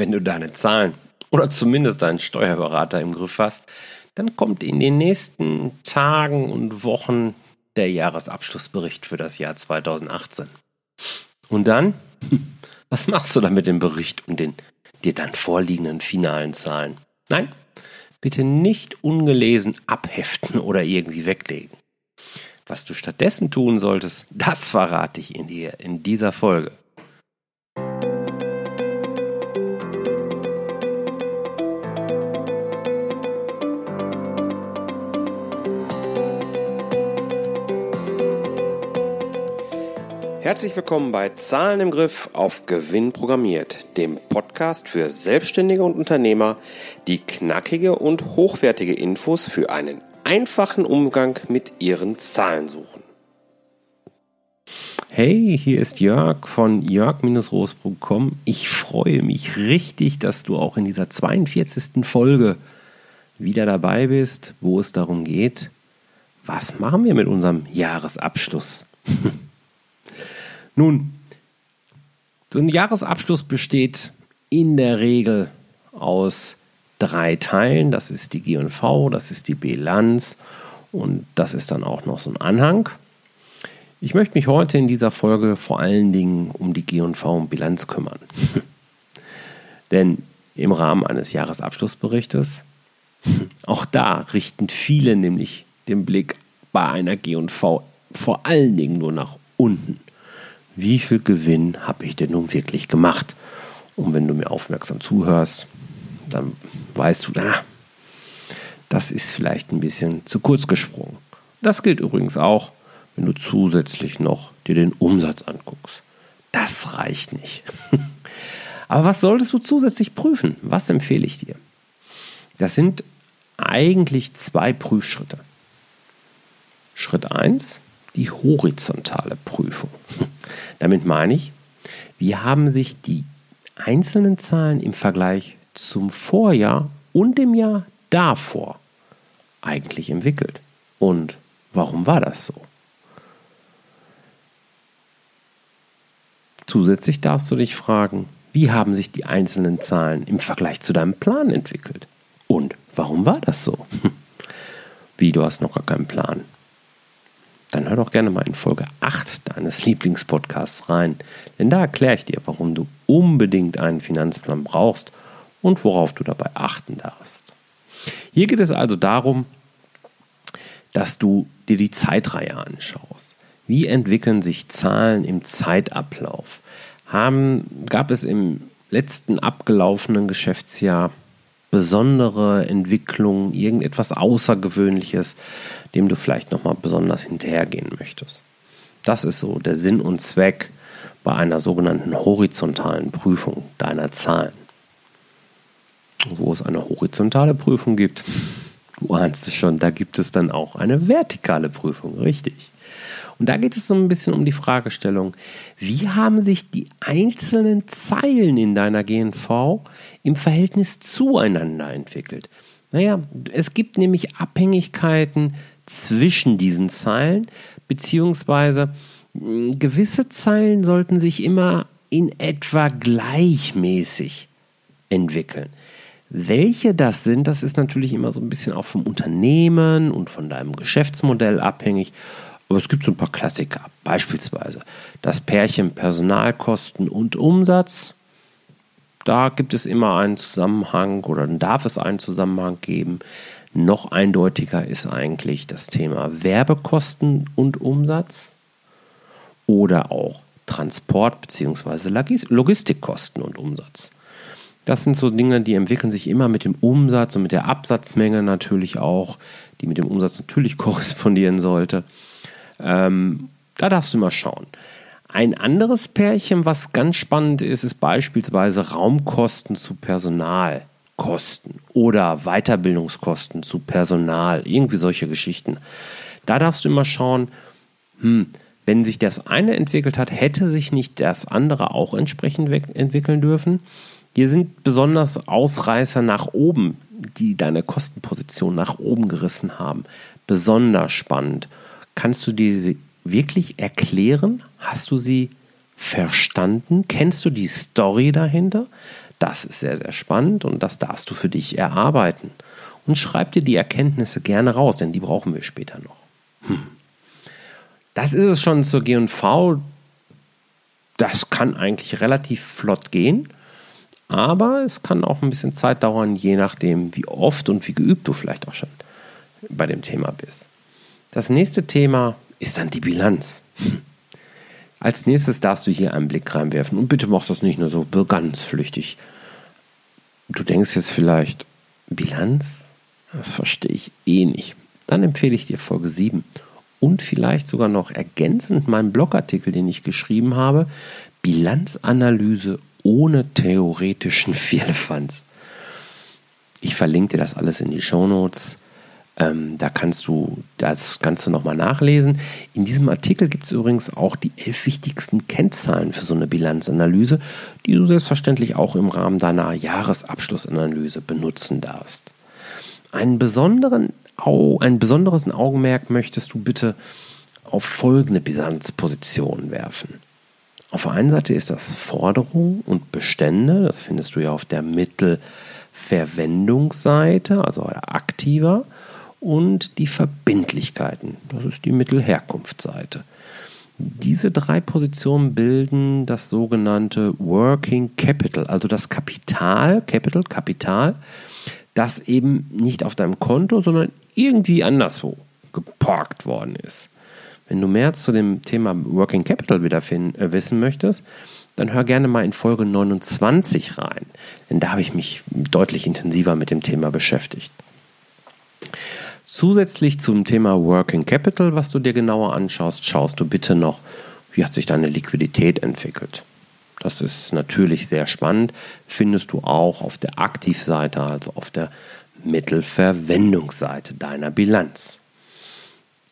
wenn du deine Zahlen oder zumindest deinen Steuerberater im Griff hast, dann kommt in den nächsten Tagen und Wochen der Jahresabschlussbericht für das Jahr 2018. Und dann, was machst du dann mit dem Bericht und den dir dann vorliegenden finalen Zahlen? Nein, bitte nicht ungelesen abheften oder irgendwie weglegen. Was du stattdessen tun solltest, das verrate ich in dir in dieser Folge. Herzlich willkommen bei Zahlen im Griff auf Gewinn programmiert, dem Podcast für Selbstständige und Unternehmer, die knackige und hochwertige Infos für einen einfachen Umgang mit ihren Zahlen suchen. Hey, hier ist Jörg von jörg-roos.com. Ich freue mich richtig, dass du auch in dieser 42. Folge wieder dabei bist, wo es darum geht, was machen wir mit unserem Jahresabschluss? Nun, so ein Jahresabschluss besteht in der Regel aus drei Teilen. Das ist die GV, das ist die Bilanz und das ist dann auch noch so ein Anhang. Ich möchte mich heute in dieser Folge vor allen Dingen um die GV und Bilanz kümmern. Denn im Rahmen eines Jahresabschlussberichtes, auch da richten viele nämlich den Blick bei einer GV vor allen Dingen nur nach unten wie viel Gewinn habe ich denn nun wirklich gemacht? Und wenn du mir aufmerksam zuhörst, dann weißt du, na, das ist vielleicht ein bisschen zu kurz gesprungen. Das gilt übrigens auch, wenn du zusätzlich noch dir den Umsatz anguckst. Das reicht nicht. Aber was solltest du zusätzlich prüfen? Was empfehle ich dir? Das sind eigentlich zwei Prüfschritte. Schritt 1, die horizontale Prüfung. Damit meine ich, wie haben sich die einzelnen Zahlen im Vergleich zum Vorjahr und dem Jahr davor eigentlich entwickelt? Und warum war das so? Zusätzlich darfst du dich fragen, wie haben sich die einzelnen Zahlen im Vergleich zu deinem Plan entwickelt? Und warum war das so? Wie, du hast noch gar keinen Plan dann hör doch gerne mal in Folge 8 deines Lieblingspodcasts rein, denn da erkläre ich dir, warum du unbedingt einen Finanzplan brauchst und worauf du dabei achten darfst. Hier geht es also darum, dass du dir die Zeitreihe anschaust. Wie entwickeln sich Zahlen im Zeitablauf? Haben, gab es im letzten abgelaufenen Geschäftsjahr besondere Entwicklung, irgendetwas Außergewöhnliches, dem du vielleicht nochmal besonders hinterhergehen möchtest. Das ist so der Sinn und Zweck bei einer sogenannten horizontalen Prüfung deiner Zahlen. Wo es eine horizontale Prüfung gibt, du ahnst es schon, da gibt es dann auch eine vertikale Prüfung, richtig. Und da geht es so ein bisschen um die Fragestellung, wie haben sich die einzelnen Zeilen in deiner GNV im Verhältnis zueinander entwickelt? Naja, es gibt nämlich Abhängigkeiten zwischen diesen Zeilen, beziehungsweise hm, gewisse Zeilen sollten sich immer in etwa gleichmäßig entwickeln. Welche das sind, das ist natürlich immer so ein bisschen auch vom Unternehmen und von deinem Geschäftsmodell abhängig. Aber es gibt so ein paar Klassiker. Beispielsweise das Pärchen Personalkosten und Umsatz. Da gibt es immer einen Zusammenhang oder darf es einen Zusammenhang geben. Noch eindeutiger ist eigentlich das Thema Werbekosten und Umsatz oder auch Transport- bzw. Logistikkosten und Umsatz. Das sind so Dinge, die entwickeln sich immer mit dem Umsatz und mit der Absatzmenge natürlich auch, die mit dem Umsatz natürlich korrespondieren sollte. Ähm, da darfst du mal schauen. Ein anderes Pärchen, was ganz spannend ist, ist beispielsweise Raumkosten zu Personalkosten oder Weiterbildungskosten zu Personal, irgendwie solche Geschichten. Da darfst du immer schauen, hm, wenn sich das eine entwickelt hat, hätte sich nicht das andere auch entsprechend entwickeln dürfen. Hier sind besonders Ausreißer nach oben, die deine Kostenposition nach oben gerissen haben, besonders spannend. Kannst du diese wirklich erklären? Hast du sie verstanden? Kennst du die Story dahinter? Das ist sehr, sehr spannend und das darfst du für dich erarbeiten. Und schreib dir die Erkenntnisse gerne raus, denn die brauchen wir später noch. Hm. Das ist es schon zur G&V. Das kann eigentlich relativ flott gehen, aber es kann auch ein bisschen Zeit dauern, je nachdem, wie oft und wie geübt du vielleicht auch schon bei dem Thema bist. Das nächste Thema ist dann die Bilanz. Als nächstes darfst du hier einen Blick reinwerfen und bitte mach das nicht nur so ganz flüchtig. Du denkst jetzt vielleicht, Bilanz? Das verstehe ich eh nicht. Dann empfehle ich dir Folge 7 und vielleicht sogar noch ergänzend meinen Blogartikel, den ich geschrieben habe, Bilanzanalyse ohne theoretischen Vierlefanz. Ich verlinke dir das alles in die Show Notes. Ähm, da kannst du das Ganze nochmal nachlesen. In diesem Artikel gibt es übrigens auch die elf wichtigsten Kennzahlen für so eine Bilanzanalyse, die du selbstverständlich auch im Rahmen deiner Jahresabschlussanalyse benutzen darfst. Einen besonderen, ein besonderes Augenmerk möchtest du bitte auf folgende Bilanzpositionen werfen. Auf der einen Seite ist das Forderung und Bestände, das findest du ja auf der Mittelverwendungsseite, also aktiver und die Verbindlichkeiten. Das ist die Mittelherkunftsseite. Diese drei Positionen bilden das sogenannte Working Capital, also das Kapital, Capital, Kapital, das eben nicht auf deinem Konto, sondern irgendwie anderswo geparkt worden ist. Wenn du mehr zu dem Thema Working Capital wieder finden, äh, wissen möchtest, dann hör gerne mal in Folge 29 rein, denn da habe ich mich deutlich intensiver mit dem Thema beschäftigt. Zusätzlich zum Thema Working Capital, was du dir genauer anschaust, schaust du bitte noch, wie hat sich deine Liquidität entwickelt. Das ist natürlich sehr spannend, findest du auch auf der Aktivseite, also auf der Mittelverwendungsseite deiner Bilanz.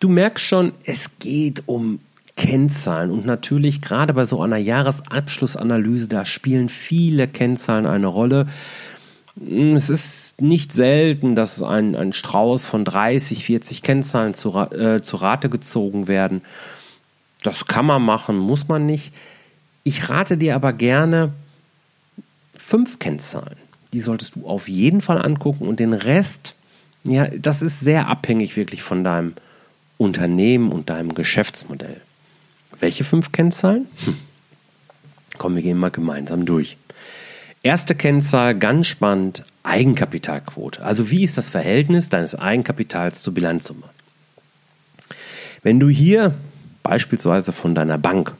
Du merkst schon, es geht um Kennzahlen und natürlich gerade bei so einer Jahresabschlussanalyse, da spielen viele Kennzahlen eine Rolle. Hm, es ist nicht selten, dass ein, ein Strauß von 30, 40 Kennzahlen zu, äh, zu Rate gezogen werden. Das kann man machen, muss man nicht. Ich rate dir aber gerne fünf Kennzahlen. Die solltest du auf jeden Fall angucken und den Rest, ja, das ist sehr abhängig wirklich von deinem Unternehmen und deinem Geschäftsmodell. Welche fünf Kennzahlen? Hm. Komm, wir gehen mal gemeinsam durch. Erste Kennzahl, ganz spannend, Eigenkapitalquote. Also wie ist das Verhältnis deines Eigenkapitals zur Bilanzsumme? Wenn du hier beispielsweise von deiner Bank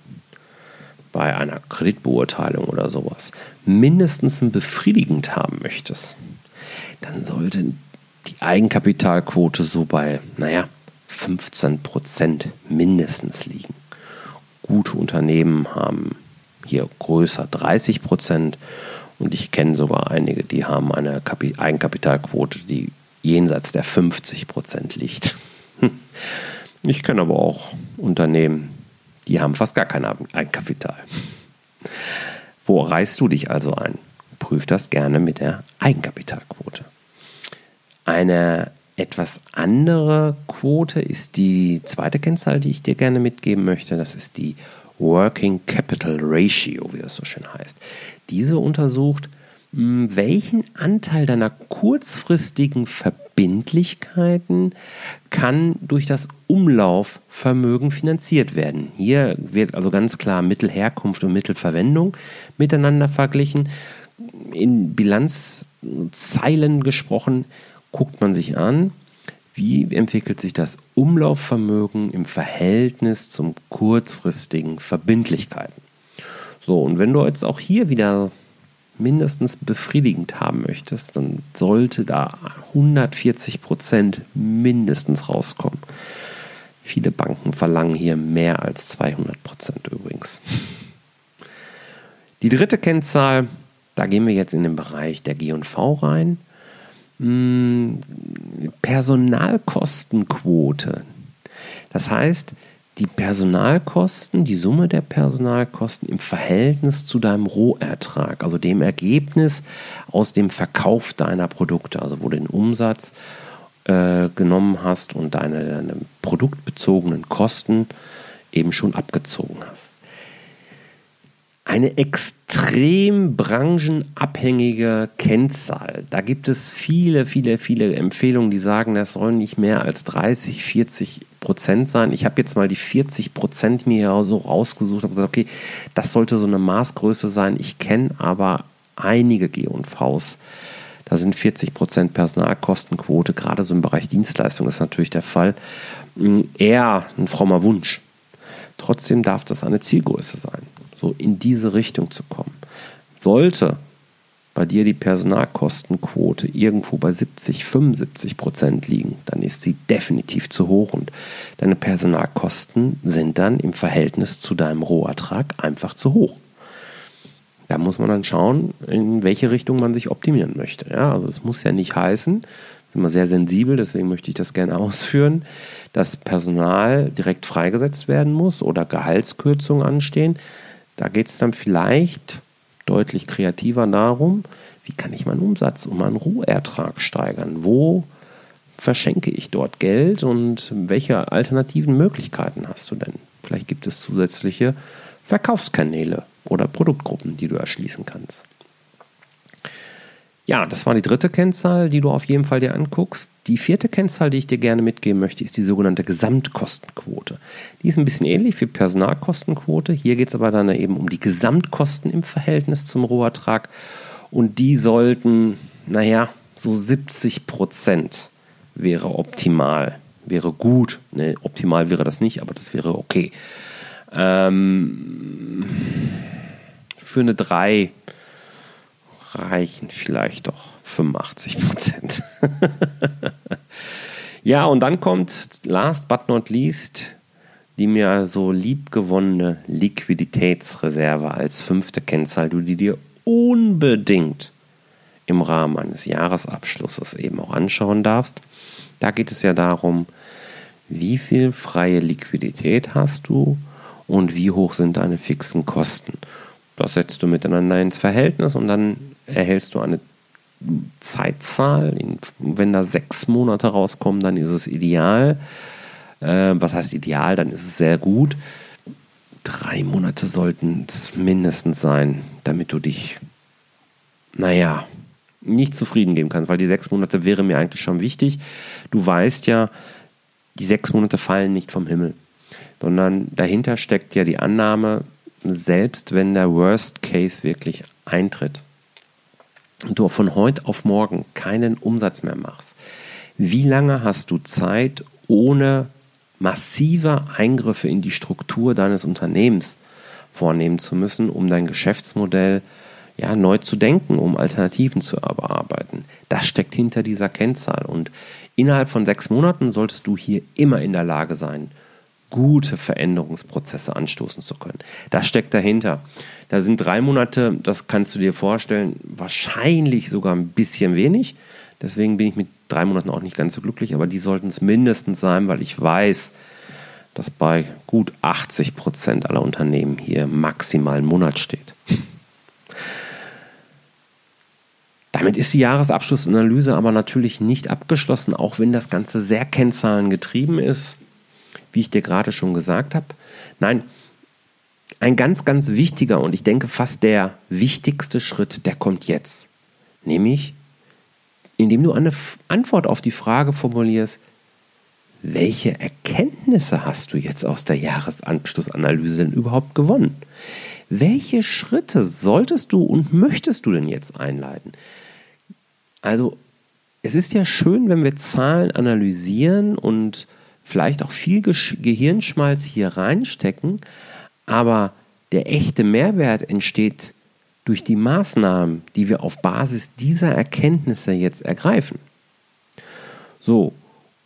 bei einer Kreditbeurteilung oder sowas mindestens ein befriedigend haben möchtest, dann sollte die Eigenkapitalquote so bei, naja, 15 Prozent mindestens liegen. Gute Unternehmen haben hier größer 30 Prozent und ich kenne sogar einige, die haben eine Eigenkapitalquote, die jenseits der 50 Prozent liegt. Ich kenne aber auch Unternehmen, die haben fast gar kein Eigenkapital. Wo reißt du dich also ein? Prüf das gerne mit der Eigenkapitalquote. Eine etwas andere Quote ist die zweite Kennzahl, die ich dir gerne mitgeben möchte. Das ist die Working Capital Ratio, wie das so schön heißt. Diese untersucht, hm, welchen Anteil deiner kurzfristigen Verbindlichkeiten kann durch das Umlaufvermögen finanziert werden. Hier wird also ganz klar Mittelherkunft und Mittelverwendung miteinander verglichen. In Bilanzzeilen gesprochen, guckt man sich an, wie entwickelt sich das Umlaufvermögen im Verhältnis zum kurzfristigen Verbindlichkeiten. So, und wenn du jetzt auch hier wieder mindestens befriedigend haben möchtest, dann sollte da 140 Prozent mindestens rauskommen. Viele Banken verlangen hier mehr als 200 Prozent übrigens. Die dritte Kennzahl, da gehen wir jetzt in den Bereich der G&V rein. Hm, Personalkostenquote. Das heißt, die Personalkosten, die Summe der Personalkosten im Verhältnis zu deinem Rohertrag, also dem Ergebnis aus dem Verkauf deiner Produkte, also wo du den Umsatz äh, genommen hast und deine, deine produktbezogenen Kosten eben schon abgezogen hast. Eine extrem branchenabhängige Kennzahl. Da gibt es viele, viele, viele Empfehlungen, die sagen, das sollen nicht mehr als 30, 40 Prozent sein. Ich habe jetzt mal die 40 Prozent mir so rausgesucht und gesagt, okay, das sollte so eine Maßgröße sein. Ich kenne aber einige G&Vs. Da sind 40 Prozent Personalkostenquote, gerade so im Bereich Dienstleistung ist natürlich der Fall, eher ein frommer Wunsch. Trotzdem darf das eine Zielgröße sein so in diese Richtung zu kommen. Sollte bei dir die Personalkostenquote irgendwo bei 70, 75 Prozent liegen, dann ist sie definitiv zu hoch und deine Personalkosten sind dann im Verhältnis zu deinem Rohertrag einfach zu hoch. Da muss man dann schauen, in welche Richtung man sich optimieren möchte. Ja, also es muss ja nicht heißen, sind wir sehr sensibel, deswegen möchte ich das gerne ausführen, dass Personal direkt freigesetzt werden muss oder Gehaltskürzungen anstehen. Da geht es dann vielleicht deutlich kreativer darum, wie kann ich meinen Umsatz und meinen Rohertrag steigern? Wo verschenke ich dort Geld und welche alternativen Möglichkeiten hast du denn? Vielleicht gibt es zusätzliche Verkaufskanäle oder Produktgruppen, die du erschließen kannst. Ja, das war die dritte Kennzahl, die du auf jeden Fall dir anguckst. Die vierte Kennzahl, die ich dir gerne mitgeben möchte, ist die sogenannte Gesamtkostenquote. Die ist ein bisschen ähnlich wie Personalkostenquote. Hier geht es aber dann eben um die Gesamtkosten im Verhältnis zum Rohertrag. Und die sollten, naja, so 70 Prozent wäre optimal, wäre gut. Ne, optimal wäre das nicht, aber das wäre okay. Ähm, für eine 3 reichen vielleicht doch 85 Prozent. ja, und dann kommt last but not least die mir so liebgewonnene Liquiditätsreserve als fünfte Kennzahl, die dir unbedingt im Rahmen eines Jahresabschlusses eben auch anschauen darfst. Da geht es ja darum, wie viel freie Liquidität hast du und wie hoch sind deine fixen Kosten. Das setzt du miteinander ins Verhältnis und dann erhältst du eine Zeitzahl. Wenn da sechs Monate rauskommen, dann ist es ideal. Äh, was heißt ideal? Dann ist es sehr gut. Drei Monate sollten es mindestens sein, damit du dich, naja, nicht zufrieden geben kannst, weil die sechs Monate wäre mir eigentlich schon wichtig. Du weißt ja, die sechs Monate fallen nicht vom Himmel, sondern dahinter steckt ja die Annahme, selbst wenn der Worst Case wirklich eintritt, du von heute auf morgen keinen Umsatz mehr machst, wie lange hast du Zeit, ohne massive Eingriffe in die Struktur deines Unternehmens vornehmen zu müssen, um dein Geschäftsmodell ja, neu zu denken, um Alternativen zu erarbeiten. Das steckt hinter dieser Kennzahl. Und innerhalb von sechs Monaten solltest du hier immer in der Lage sein, gute Veränderungsprozesse anstoßen zu können. Das steckt dahinter. Da sind drei Monate, das kannst du dir vorstellen, wahrscheinlich sogar ein bisschen wenig. Deswegen bin ich mit drei Monaten auch nicht ganz so glücklich, aber die sollten es mindestens sein, weil ich weiß, dass bei gut 80 Prozent aller Unternehmen hier maximal ein Monat steht. Damit ist die Jahresabschlussanalyse aber natürlich nicht abgeschlossen, auch wenn das Ganze sehr kennzahlengetrieben ist wie ich dir gerade schon gesagt habe. Nein, ein ganz, ganz wichtiger und ich denke fast der wichtigste Schritt, der kommt jetzt. Nämlich, indem du eine Antwort auf die Frage formulierst, welche Erkenntnisse hast du jetzt aus der Jahresanschlussanalyse denn überhaupt gewonnen? Welche Schritte solltest du und möchtest du denn jetzt einleiten? Also, es ist ja schön, wenn wir Zahlen analysieren und vielleicht auch viel Gehirnschmalz hier reinstecken, aber der echte Mehrwert entsteht durch die Maßnahmen, die wir auf Basis dieser Erkenntnisse jetzt ergreifen. So,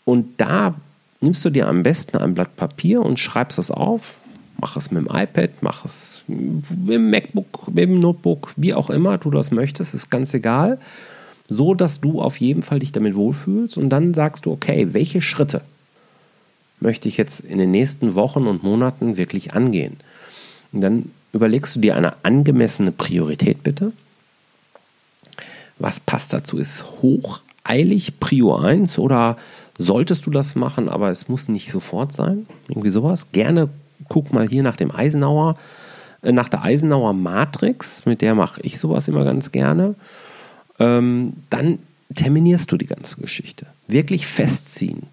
und da nimmst du dir am besten ein Blatt Papier und schreibst es auf. Mach es mit dem iPad, mach es mit dem MacBook, mit dem Notebook, wie auch immer du das möchtest, ist ganz egal. So dass du auf jeden Fall dich damit wohlfühlst und dann sagst du, okay, welche Schritte möchte ich jetzt in den nächsten Wochen und Monaten wirklich angehen? Und dann überlegst du dir eine angemessene Priorität bitte. Was passt dazu? Ist hocheilig Prio 1 oder solltest du das machen, aber es muss nicht sofort sein? Irgendwie sowas. Gerne guck mal hier nach dem Eisenhower äh, nach der Eisenhower Matrix, mit der mache ich sowas immer ganz gerne, ähm, dann terminierst du die ganze Geschichte. Wirklich festziehen.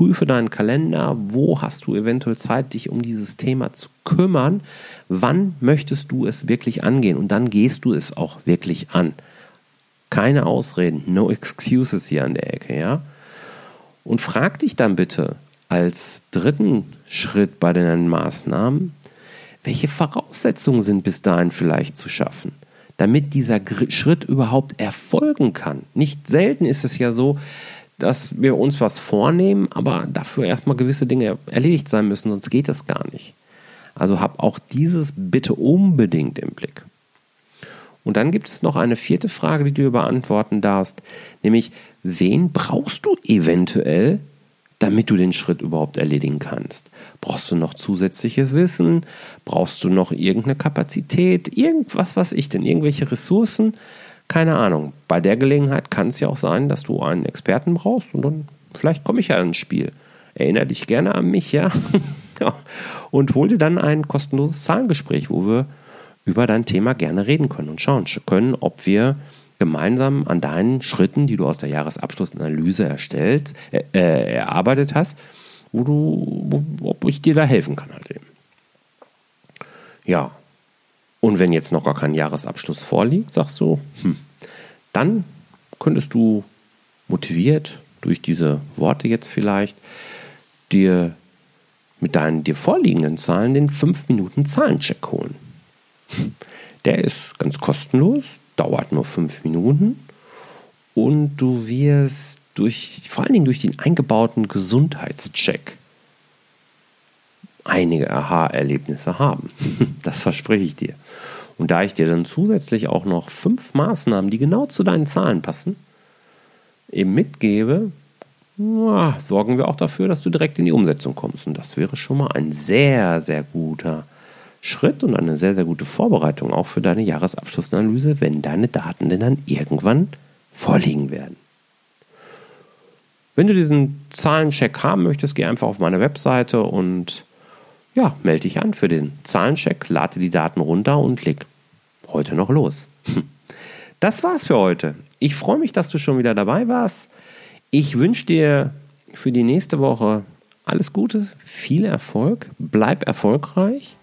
Prüfe deinen Kalender, wo hast du eventuell Zeit, dich um dieses Thema zu kümmern, wann möchtest du es wirklich angehen und dann gehst du es auch wirklich an. Keine Ausreden, no excuses hier an der Ecke, ja? Und frag dich dann bitte als dritten Schritt bei deinen Maßnahmen, welche Voraussetzungen sind bis dahin vielleicht zu schaffen, damit dieser Schritt überhaupt erfolgen kann. Nicht selten ist es ja so, dass wir uns was vornehmen, aber dafür erstmal gewisse Dinge erledigt sein müssen, sonst geht es gar nicht. Also hab auch dieses bitte unbedingt im Blick. Und dann gibt es noch eine vierte Frage, die du beantworten darfst, nämlich wen brauchst du eventuell, damit du den Schritt überhaupt erledigen kannst? Brauchst du noch zusätzliches Wissen? Brauchst du noch irgendeine Kapazität? Irgendwas, was ich denn? Irgendwelche Ressourcen? Keine Ahnung. Bei der Gelegenheit kann es ja auch sein, dass du einen Experten brauchst und dann vielleicht komme ich ja ins Spiel. Erinnere dich gerne an mich, ja? Und hol dir dann ein kostenloses Zahlengespräch, wo wir über dein Thema gerne reden können und schauen können, ob wir gemeinsam an deinen Schritten, die du aus der Jahresabschlussanalyse erstellt, äh, äh, erarbeitet hast, wo du, wo, ob ich dir da helfen kann halt eben. Ja. Und wenn jetzt noch gar kein Jahresabschluss vorliegt, sagst du, hm, dann könntest du motiviert durch diese Worte jetzt vielleicht dir mit deinen dir vorliegenden Zahlen den 5 Minuten Zahlencheck holen. Der ist ganz kostenlos, dauert nur 5 Minuten und du wirst durch, vor allen Dingen durch den eingebauten Gesundheitscheck einige Aha-Erlebnisse haben. Das verspreche ich dir. Und da ich dir dann zusätzlich auch noch fünf Maßnahmen, die genau zu deinen Zahlen passen, eben mitgebe, sorgen wir auch dafür, dass du direkt in die Umsetzung kommst. Und das wäre schon mal ein sehr, sehr guter Schritt und eine sehr, sehr gute Vorbereitung auch für deine Jahresabschlussanalyse, wenn deine Daten denn dann irgendwann vorliegen werden. Wenn du diesen Zahlencheck haben möchtest, geh einfach auf meine Webseite und ja, melde dich an für den Zahlencheck, lade die Daten runter und leg heute noch los. Das war's für heute. Ich freue mich, dass du schon wieder dabei warst. Ich wünsche dir für die nächste Woche alles Gute, viel Erfolg, bleib erfolgreich.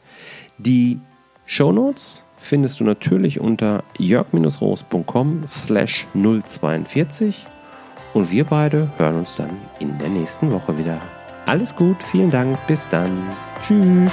Die Shownotes findest du natürlich unter jörg-roos.com slash 042 und wir beide hören uns dann in der nächsten Woche wieder. Alles gut, vielen Dank, bis dann. Tschüss.